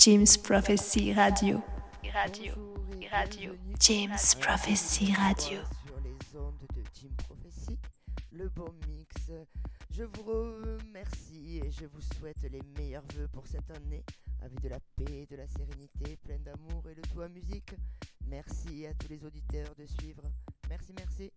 James Prophecy Radio. Radio. Radio. James Prophecy Radio. Sur les ondes de Jim Prophecy, le bon mix. Je vous remercie et je vous souhaite les meilleurs vœux pour cette année, avec de la paix, de la sérénité, pleine d'amour et le tout à musique. Merci à tous les auditeurs de suivre. Merci, merci.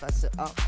Face A.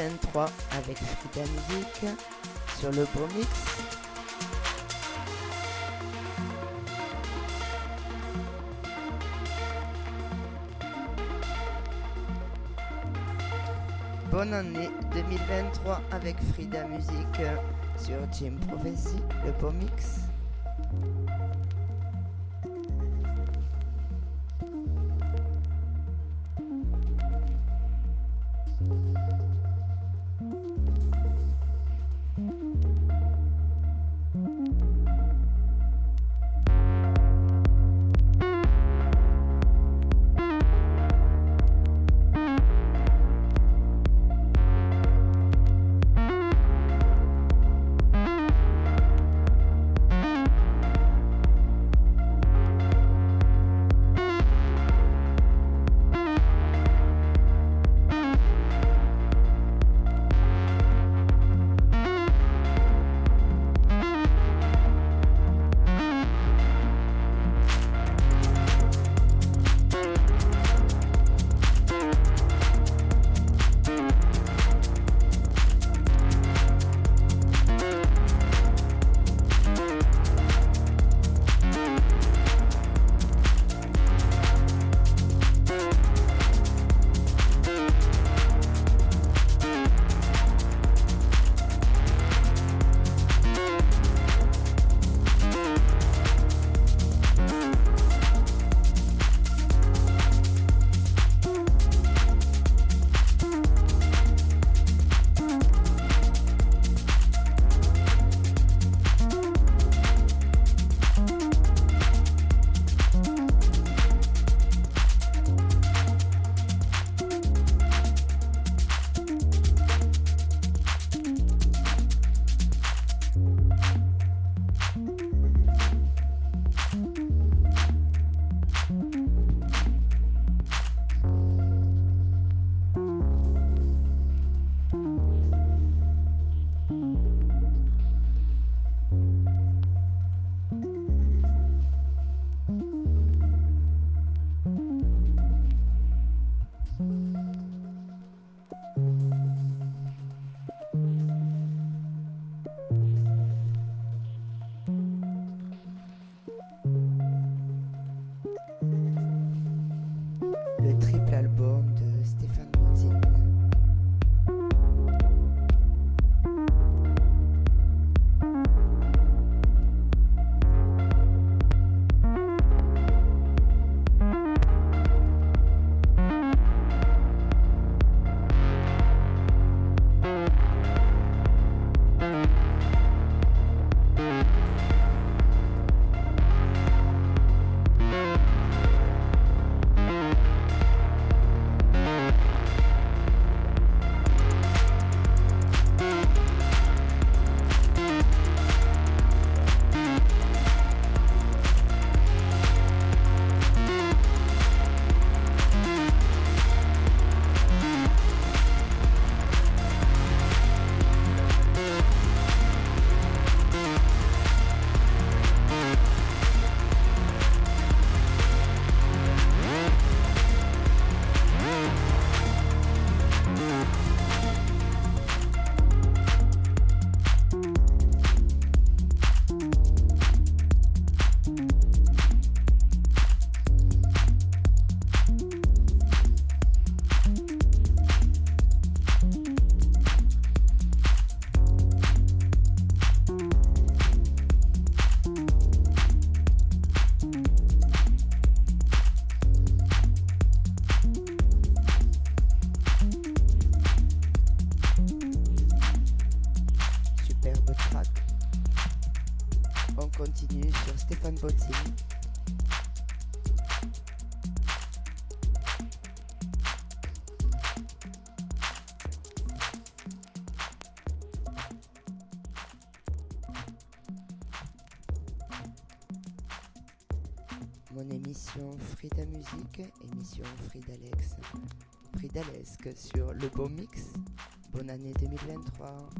2023 avec Frida Music sur le beau mix. Bonne année 2023 avec Frida Music sur Team Prophecy, le beau mix. Émission Frida Musique, émission Fridalex, Fridalesque sur le beau mix. Bonne année 2023.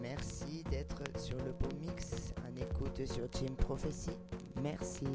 Merci d'être sur le beau mix en écoute sur Team Prophecy. Merci.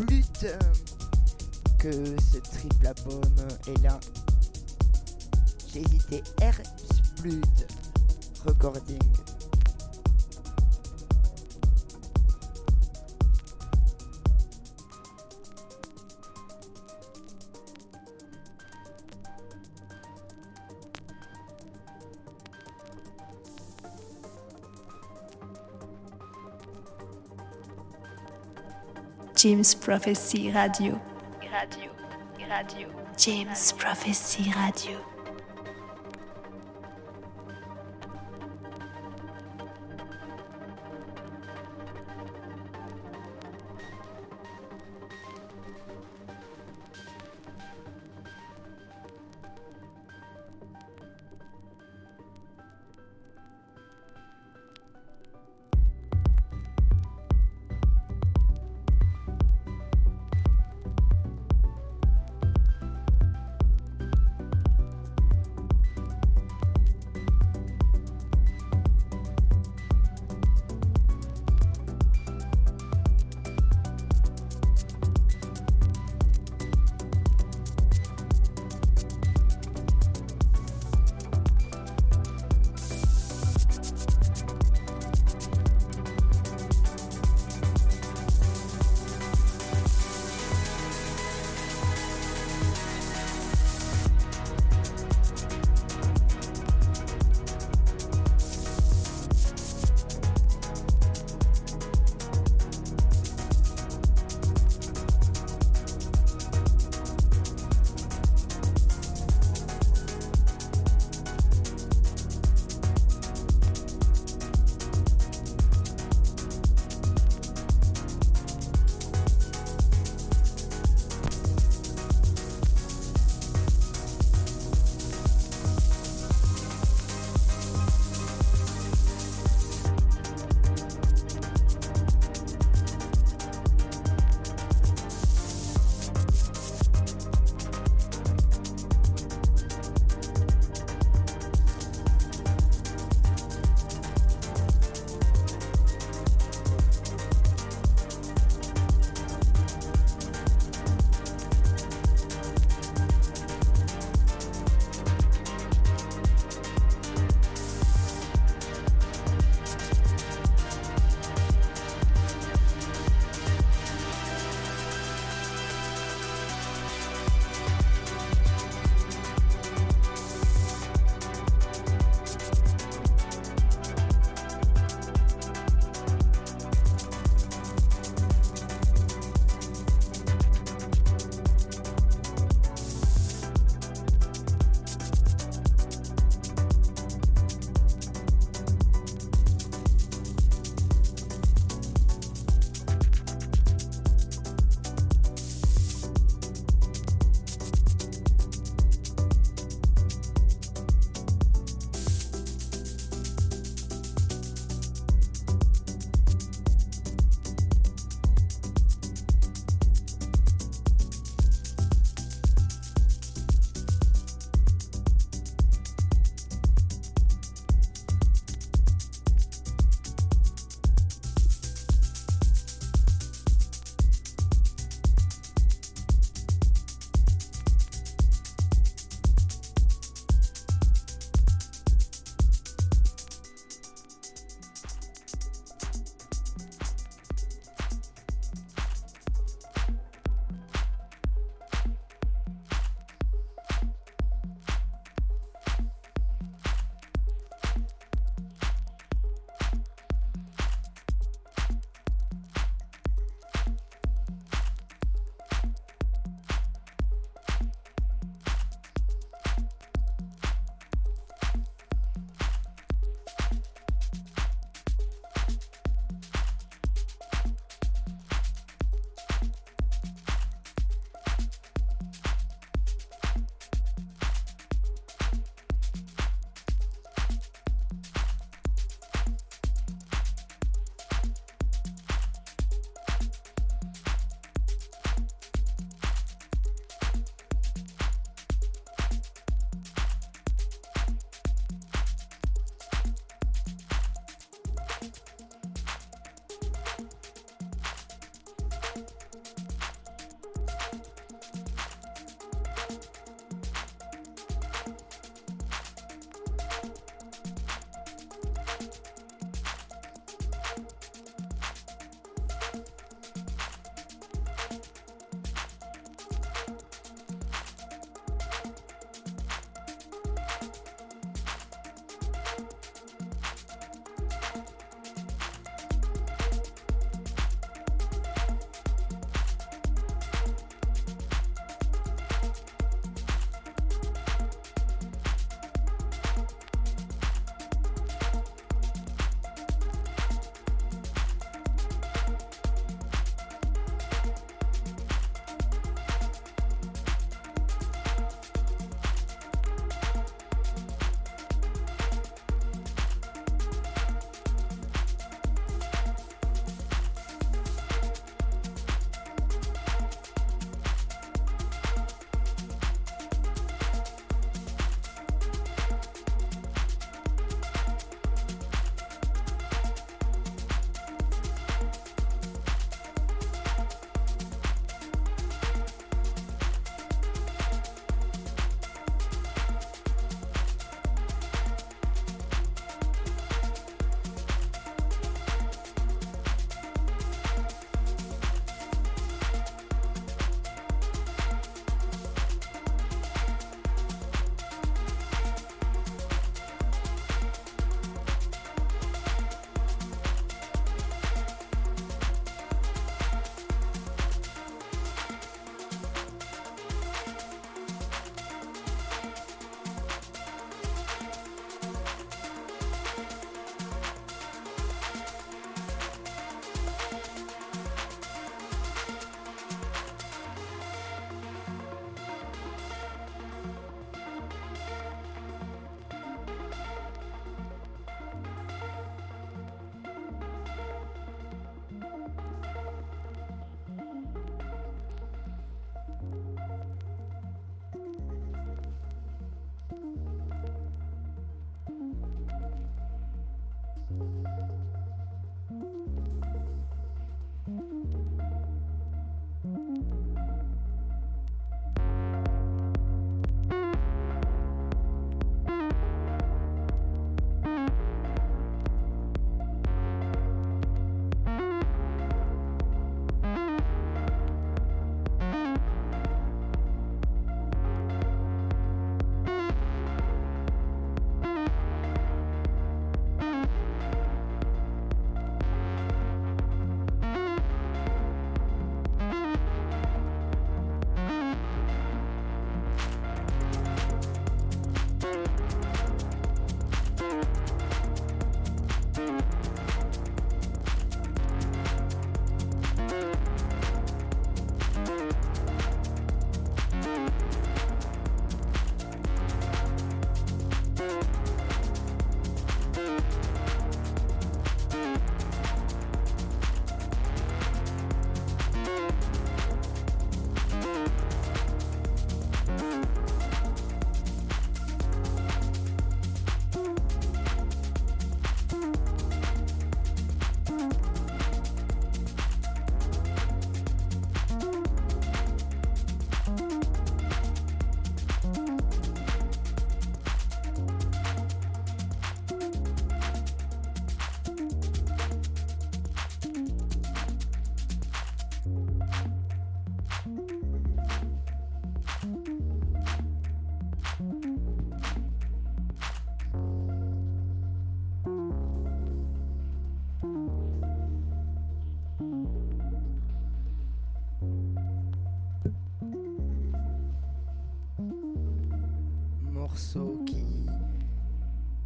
Herzblut que ce triple album est là. J'ai hésité Herzblut Recording. James Prophecy Radio. Radio. Radio. James Prophecy Radio.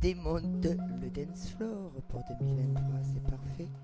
Démonte le dance floor pour 2023, c'est parfait.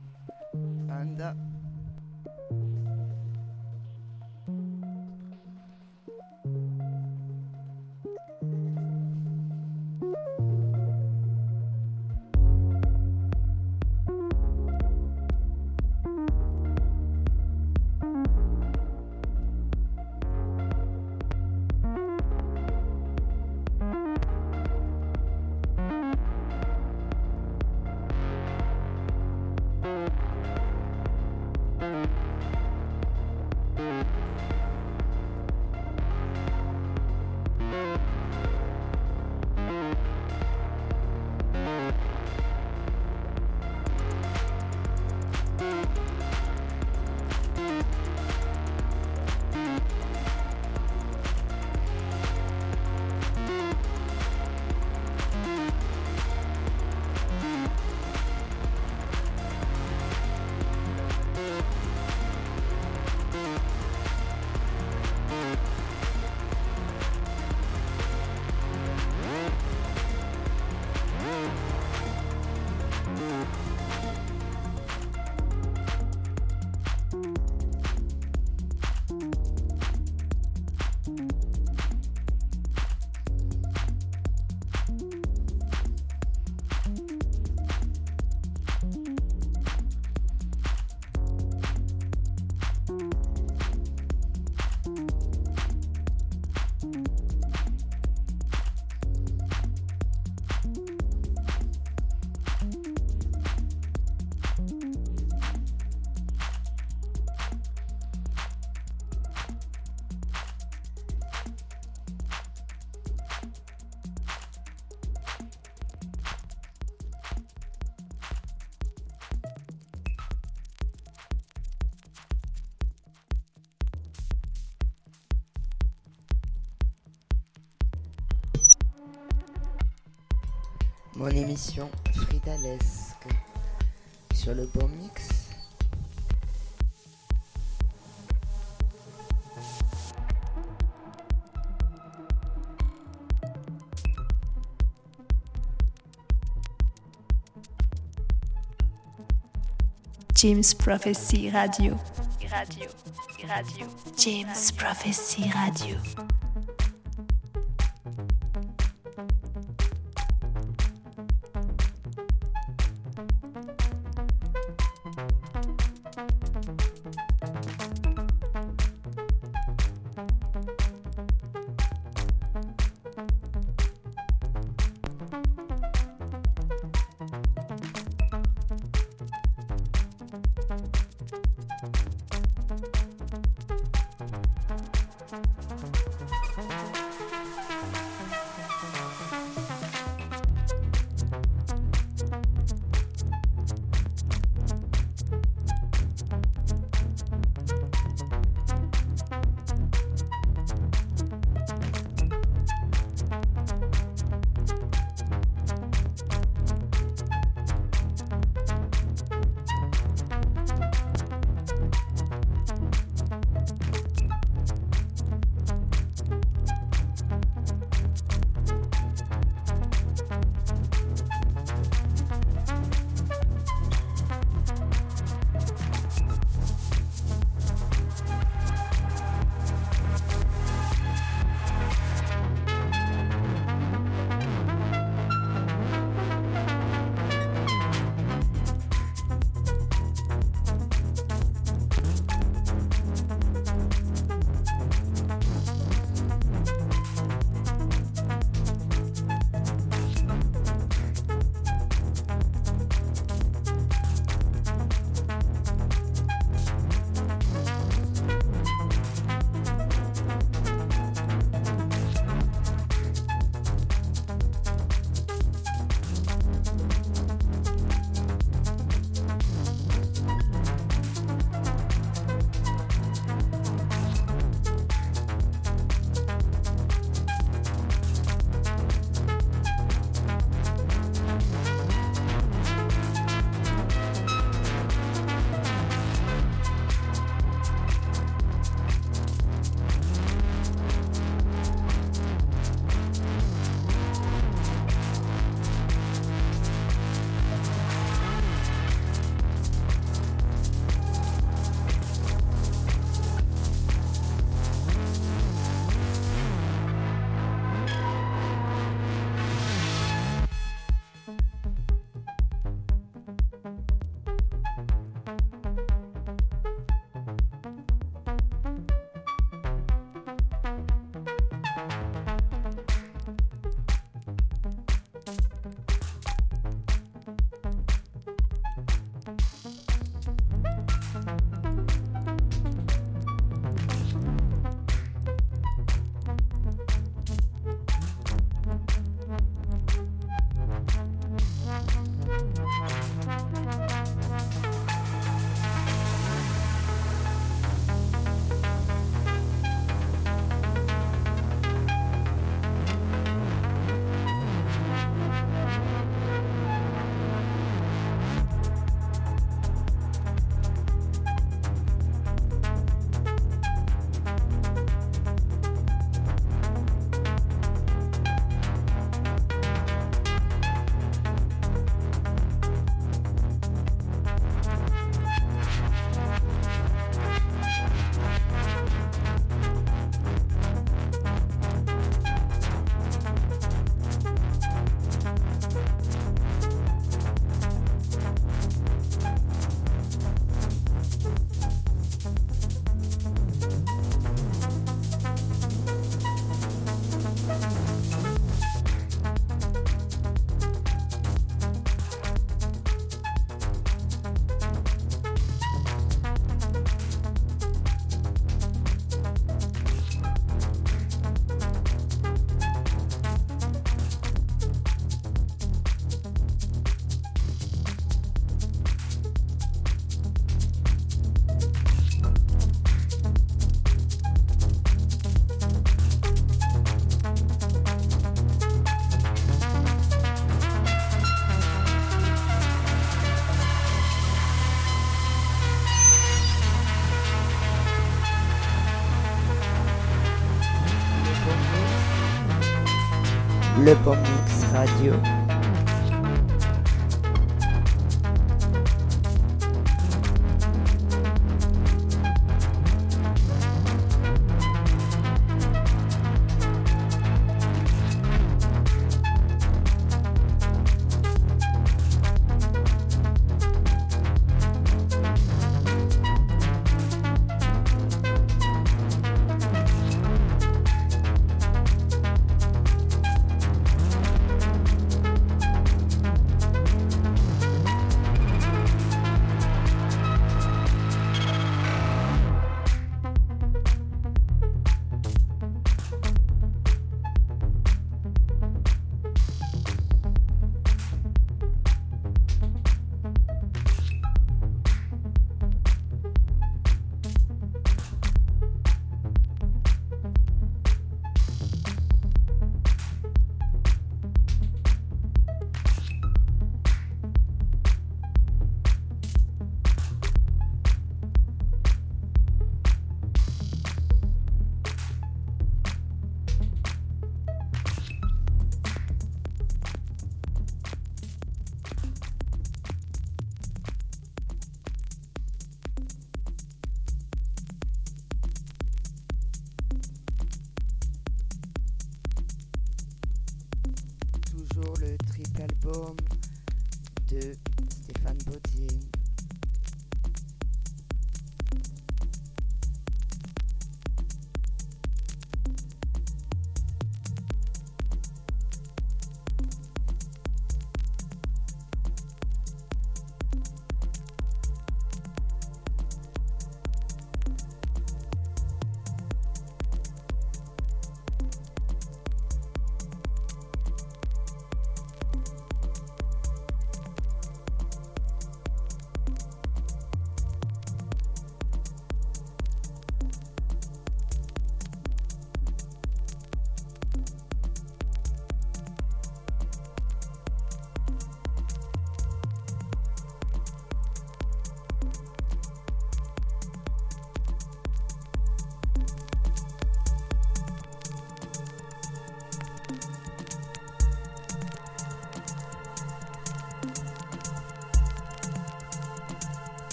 Mon émission Fridalesque sur le bon mix. James Prophecy Radio. Radio. Radio. James Prophecy Radio.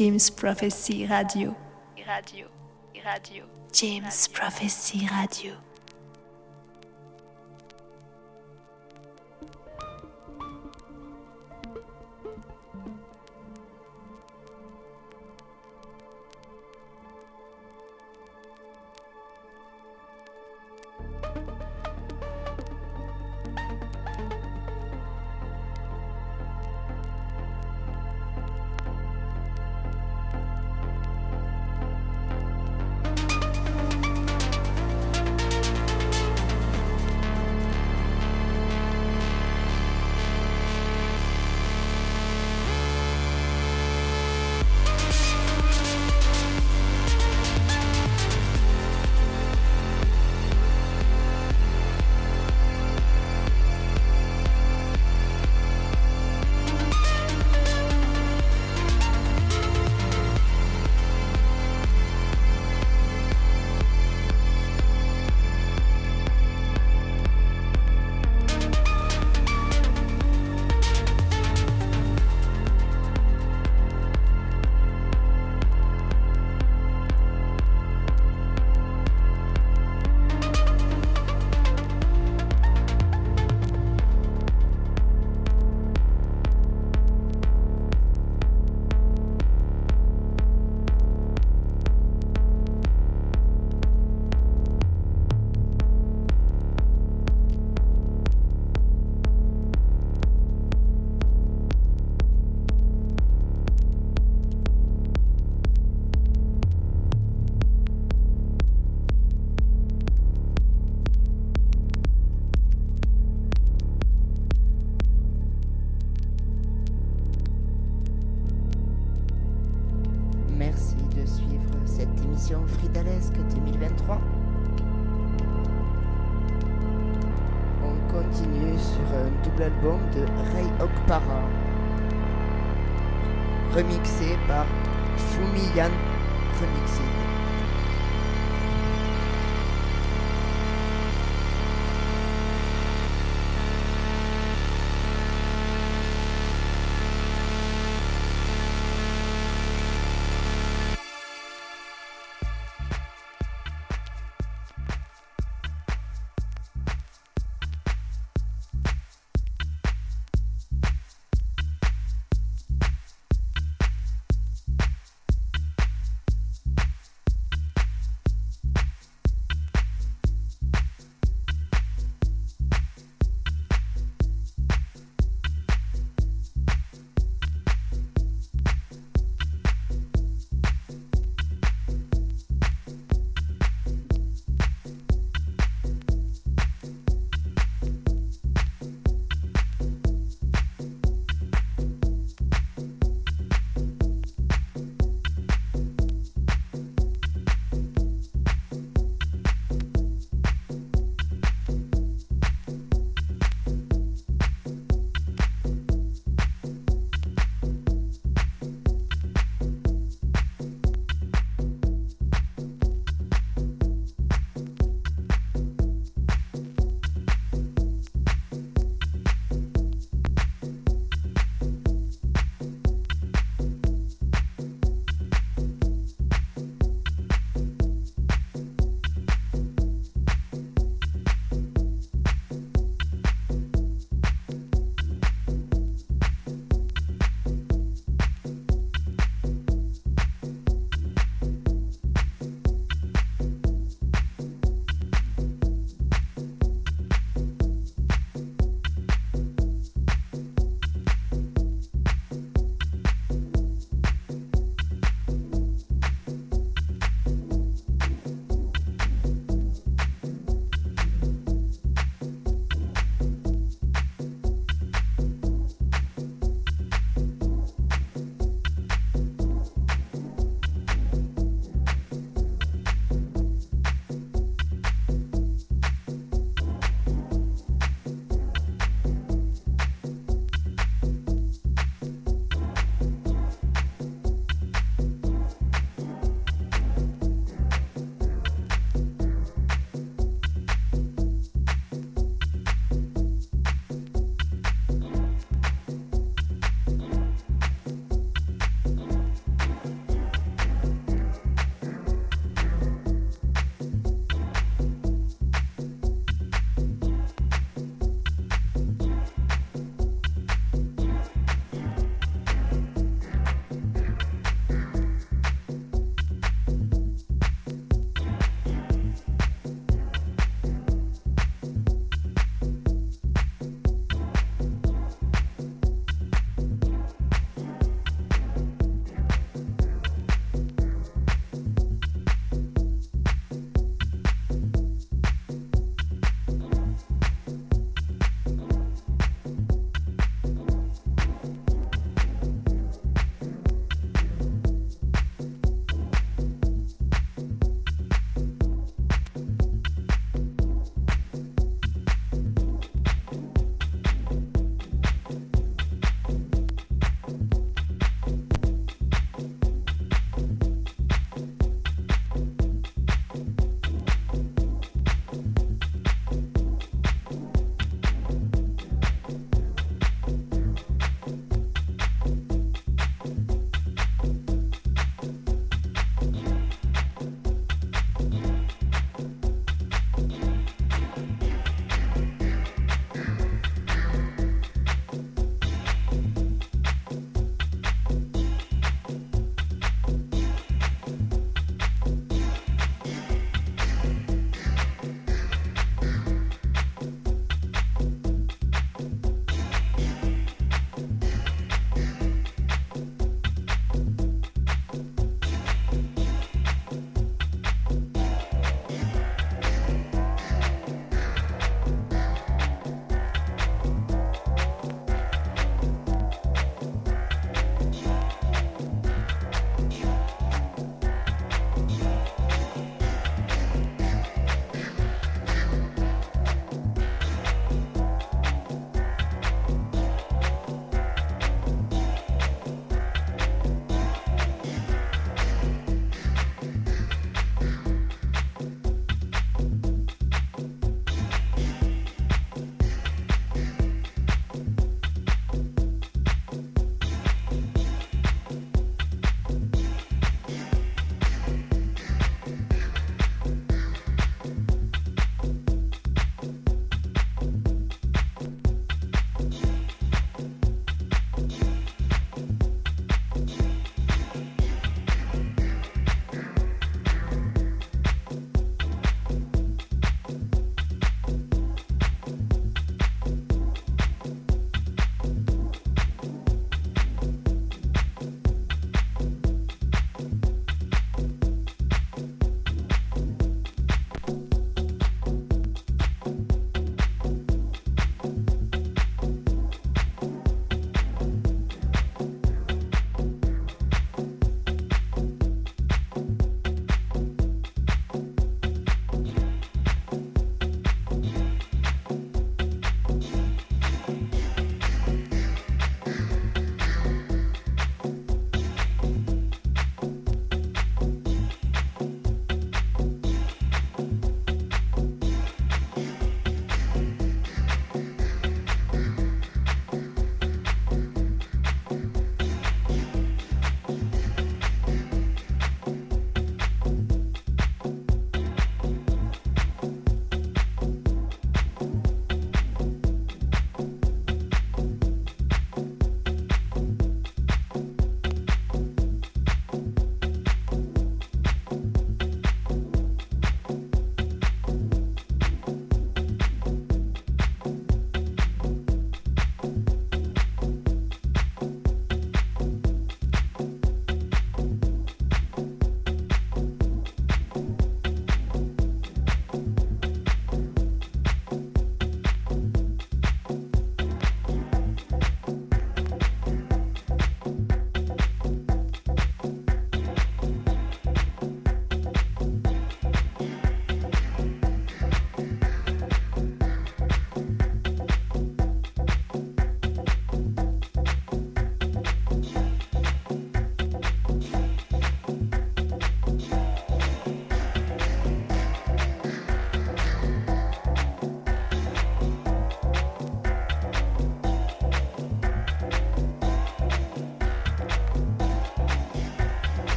James Prophecy Radio. Radio. Radio. James Prophecy Radio.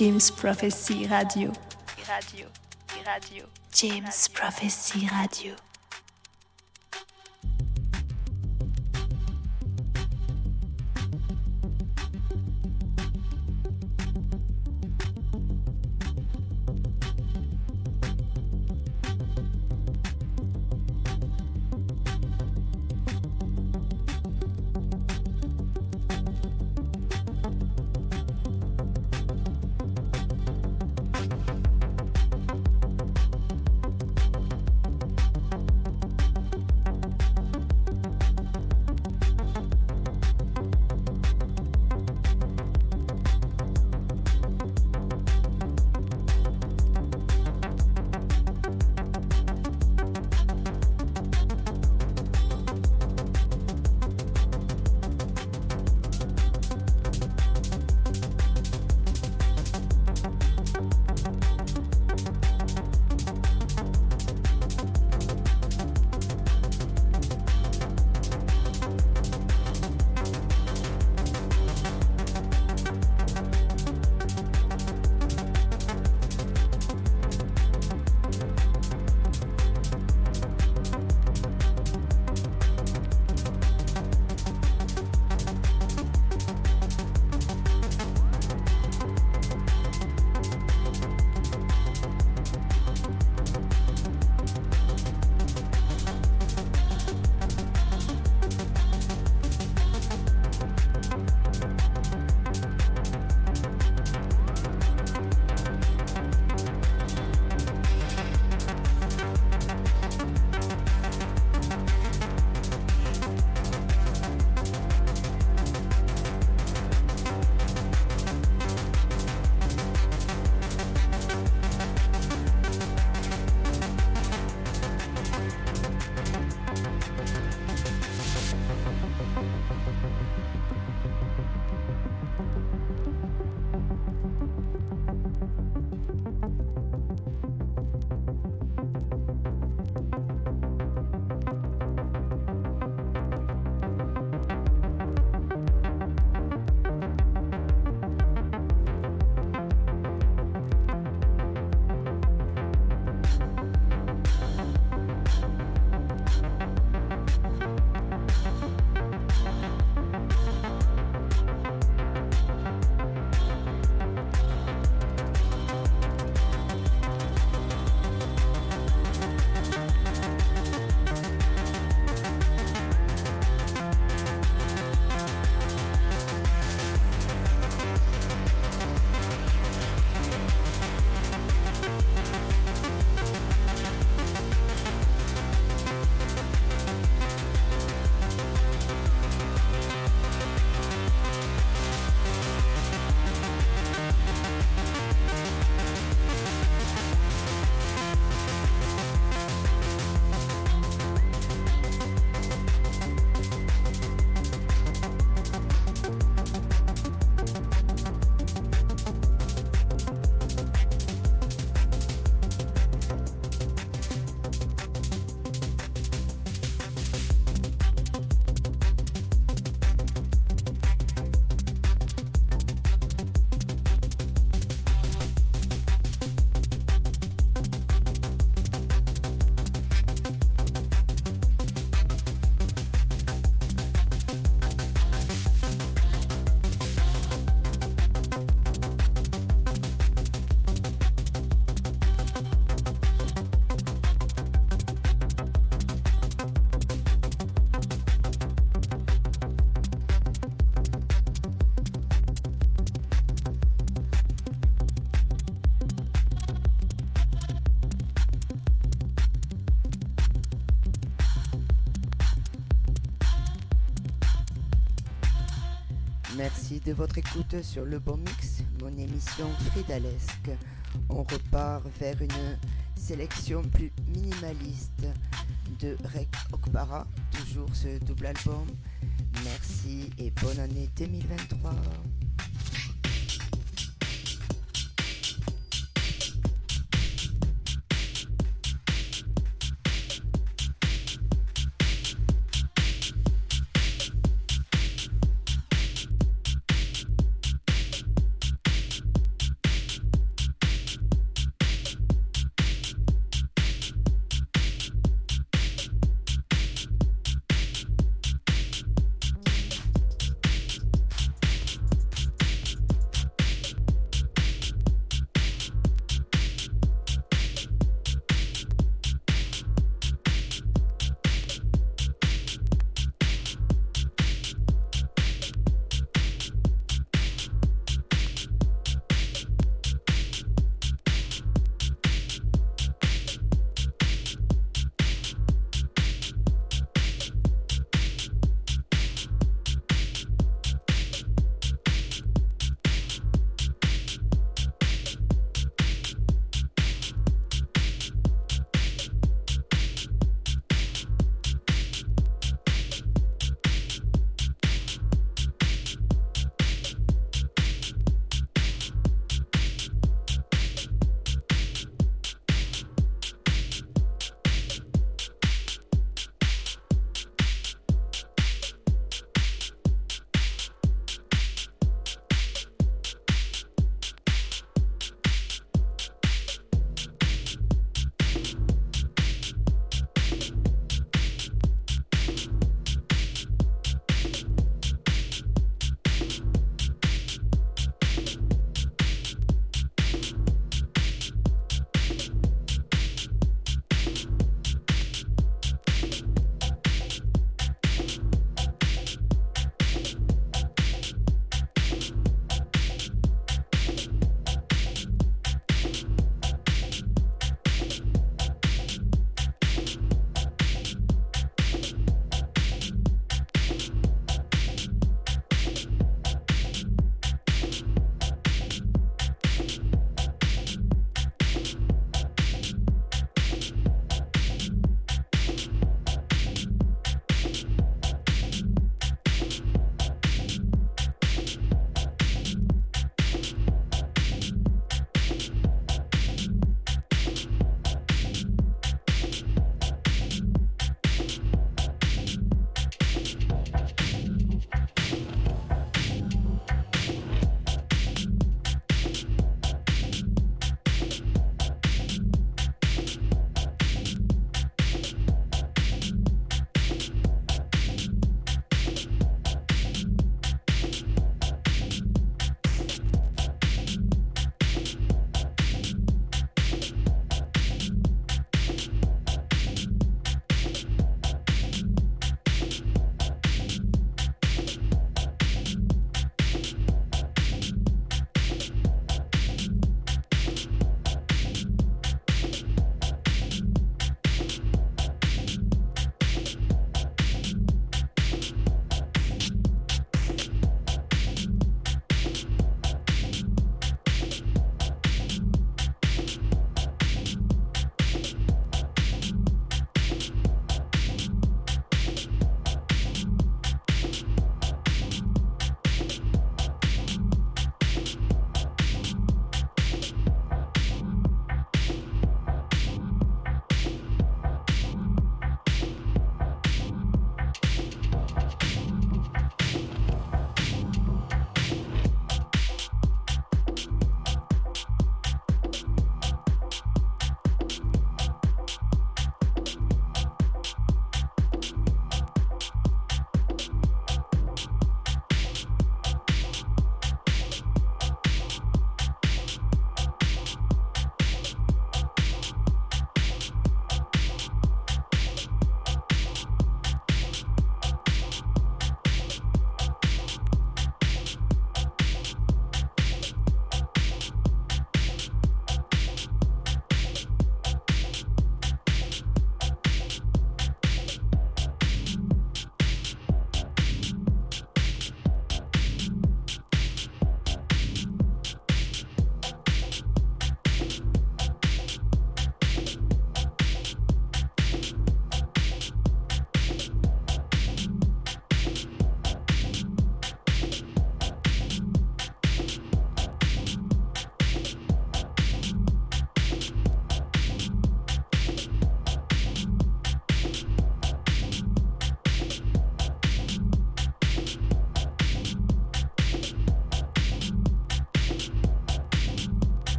James Prophecy Radio. Radio. Radio. James Prophecy Radio. Merci de votre écoute sur le bon mix, mon émission fridalesque. On repart vers une sélection plus minimaliste de Rek Okbara, toujours ce double album. Merci et bonne année 2023.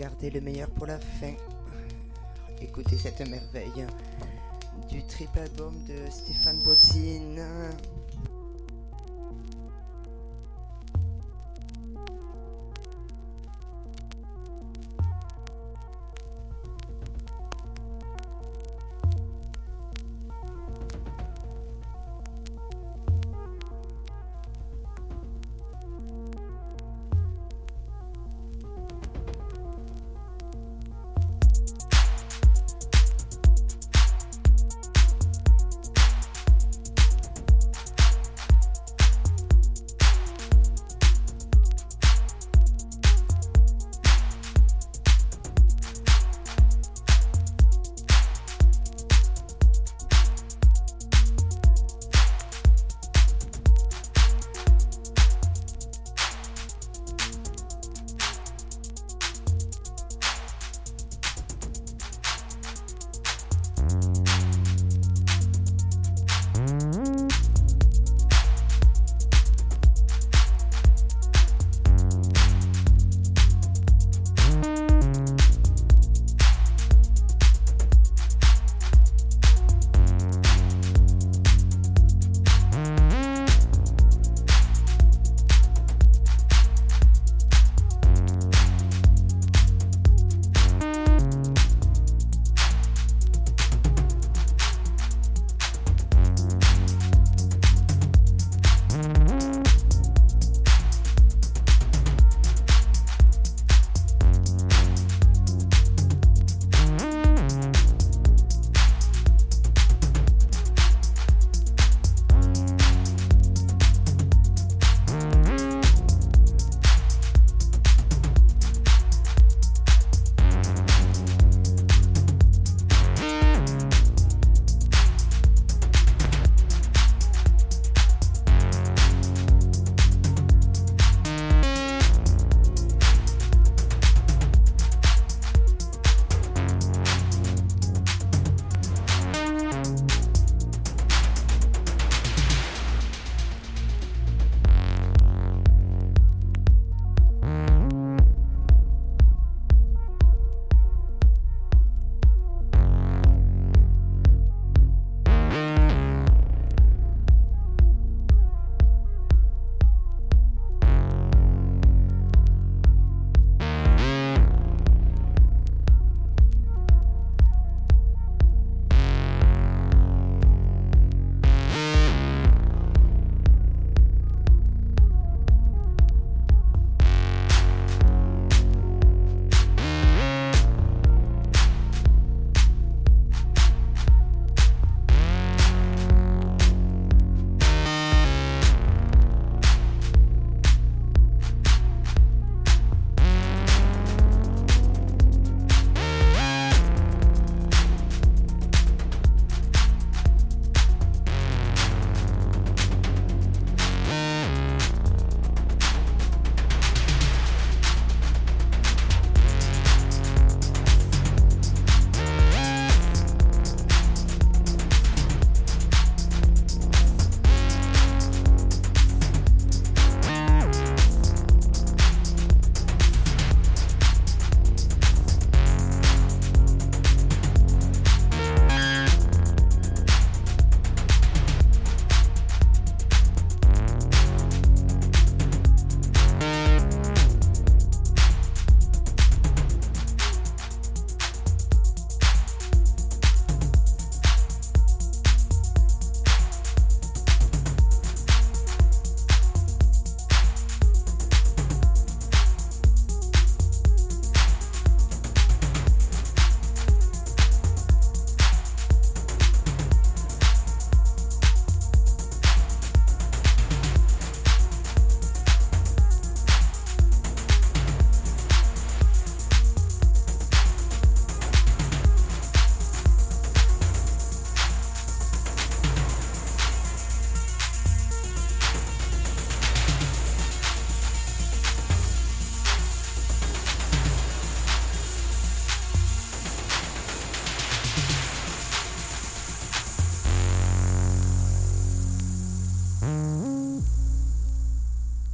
Gardé le meilleur pour la fin. Écoutez cette merveille du triple album de Stéphane Bodzin.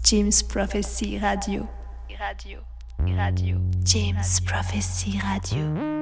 James Prophecy Radio. Radio. Radio. James Prophecy Radio.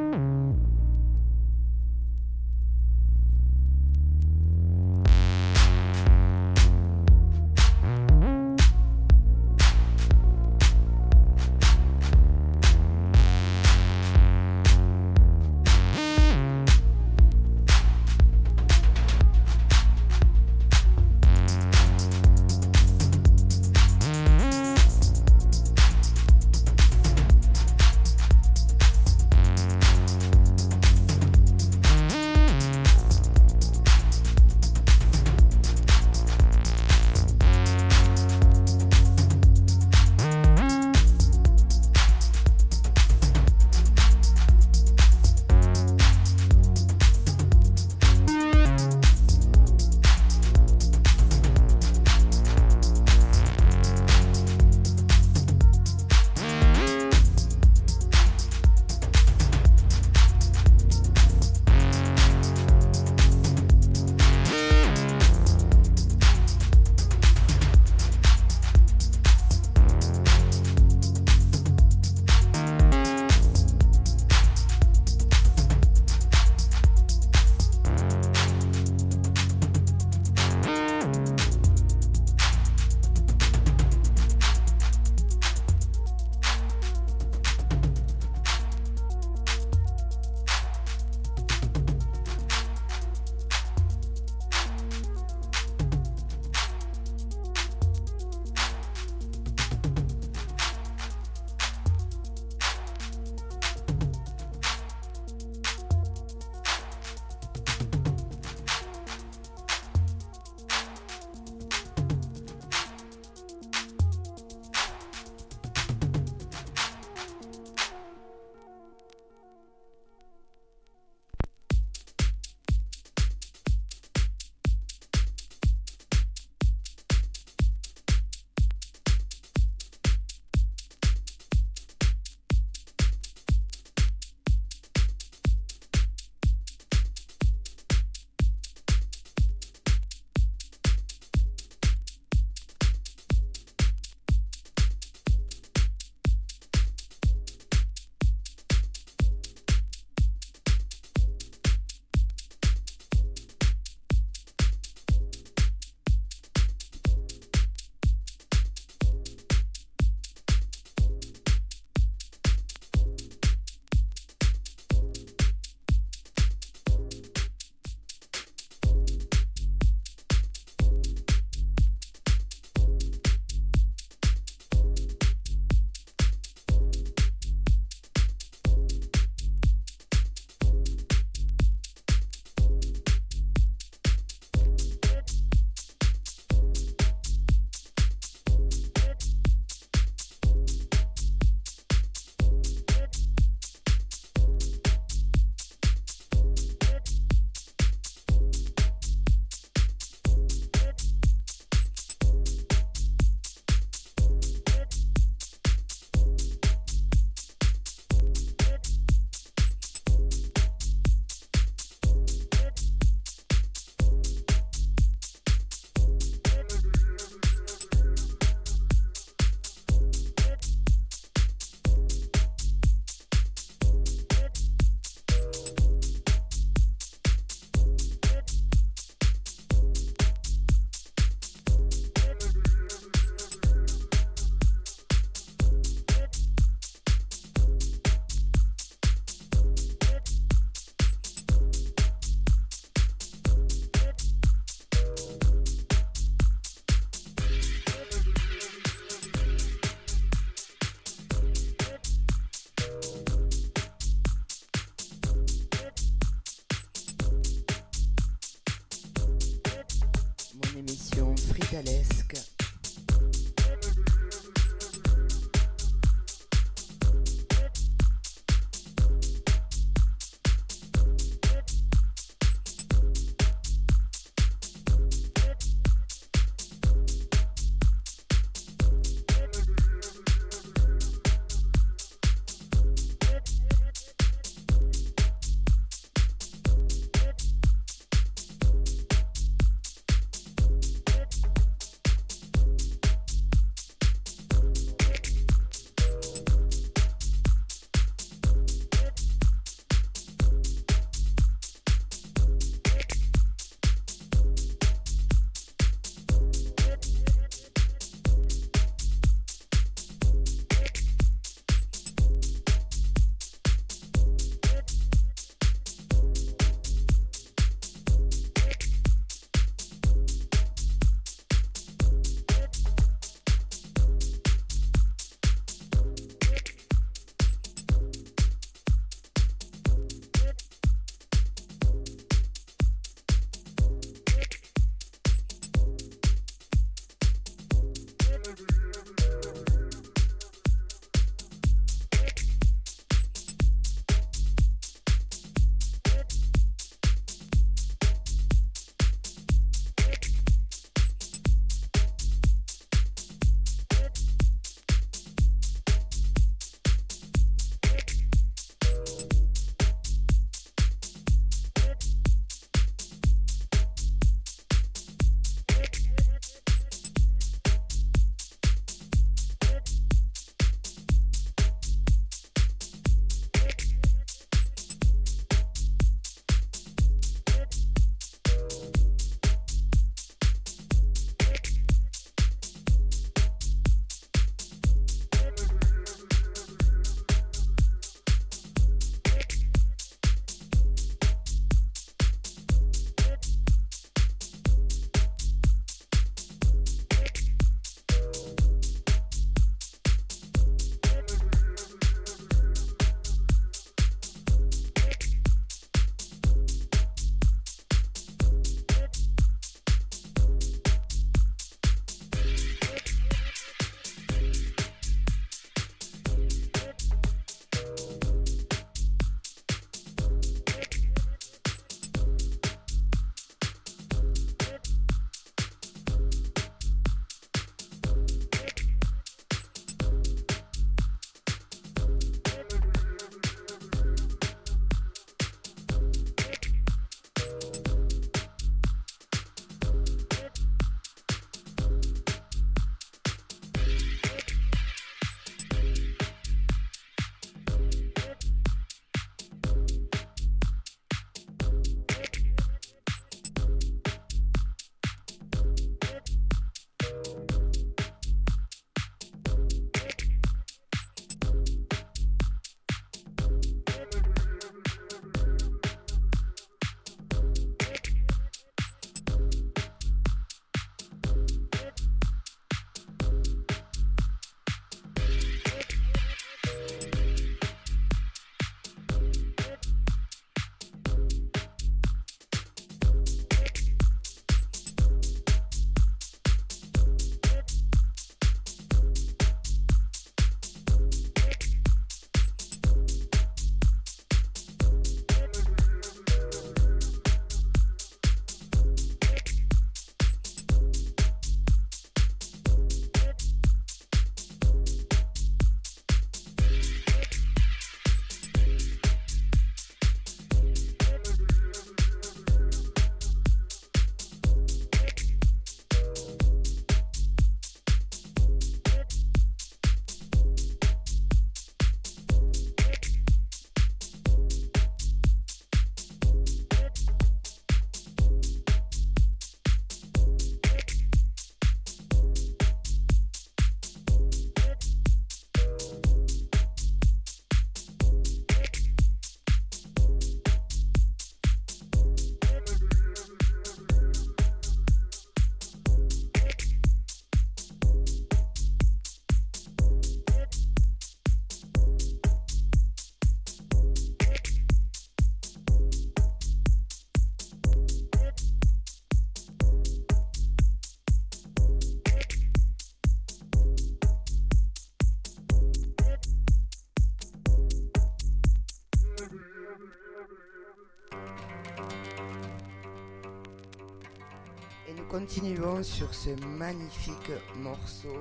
Continuons sur ce magnifique morceau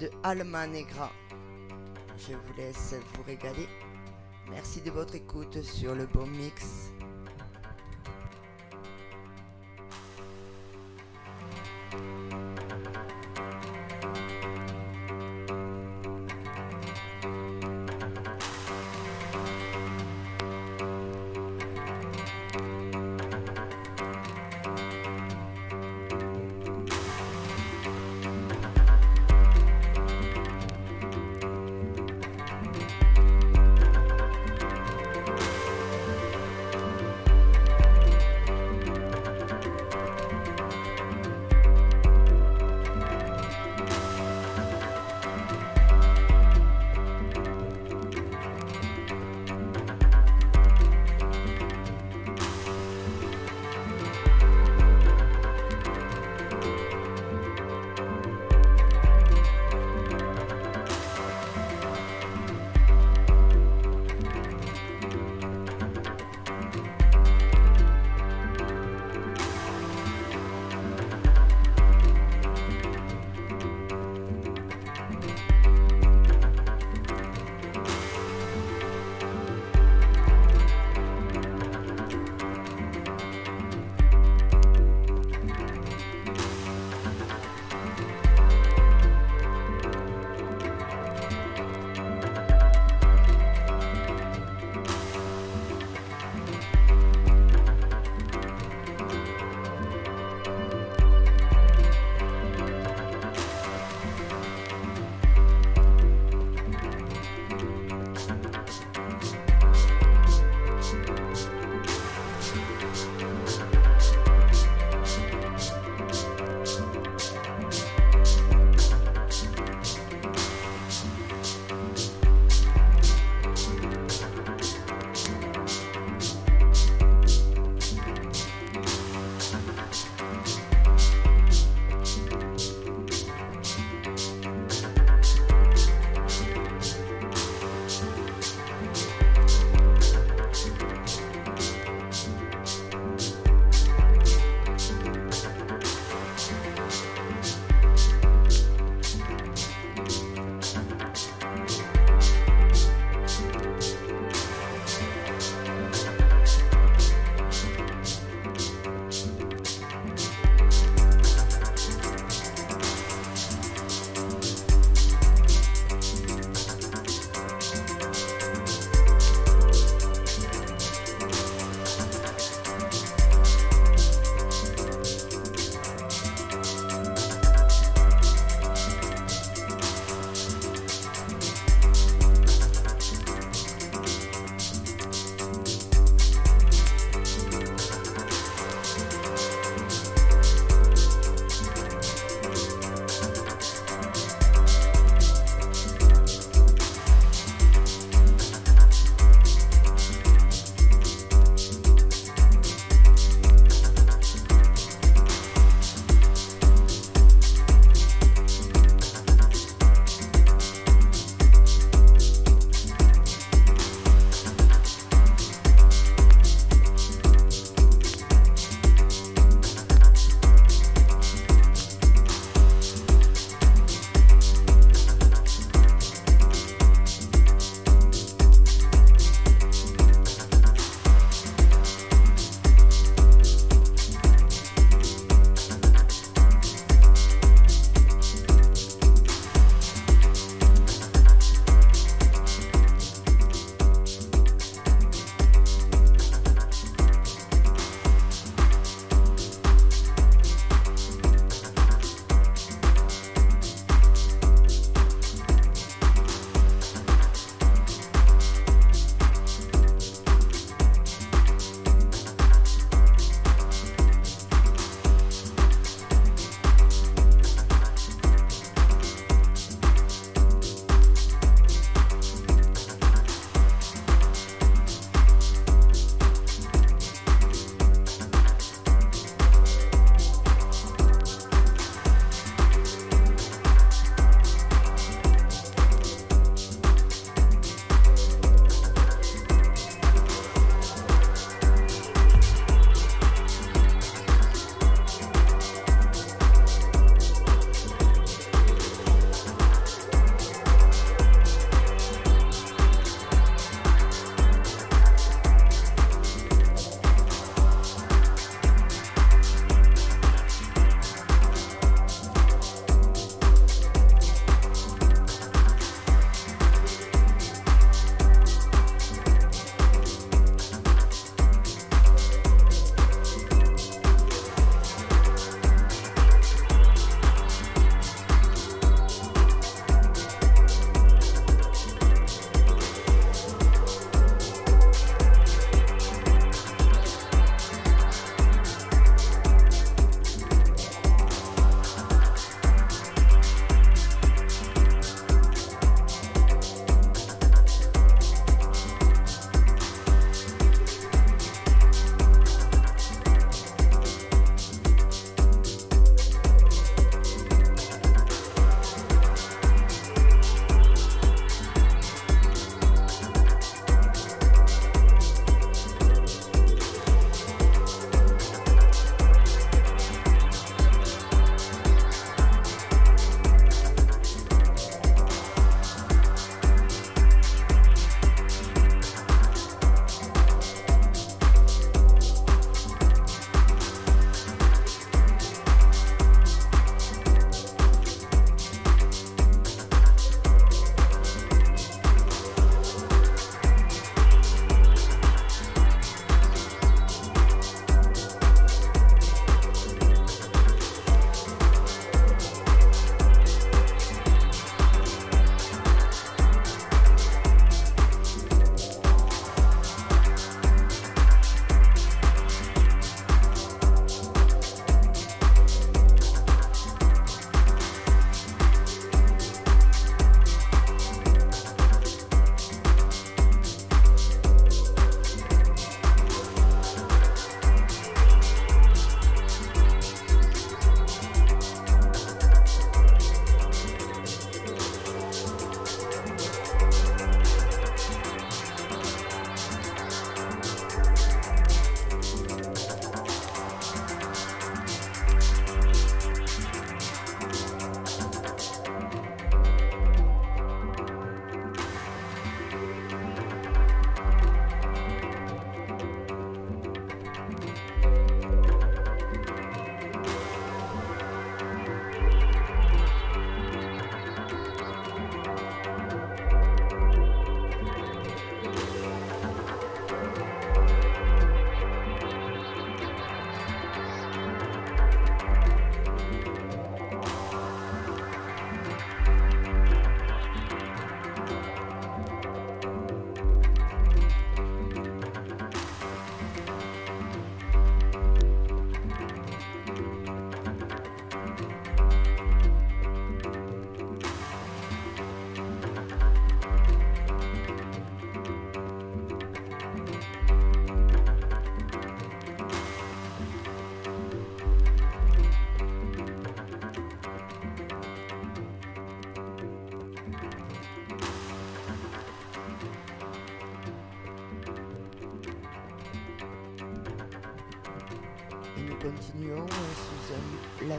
de Alma Negra. Je vous laisse vous régaler. Merci de votre écoute sur le bon mix.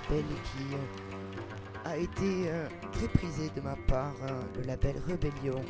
Qui euh, a été euh, très prisé de ma part, hein, le label Rebellion.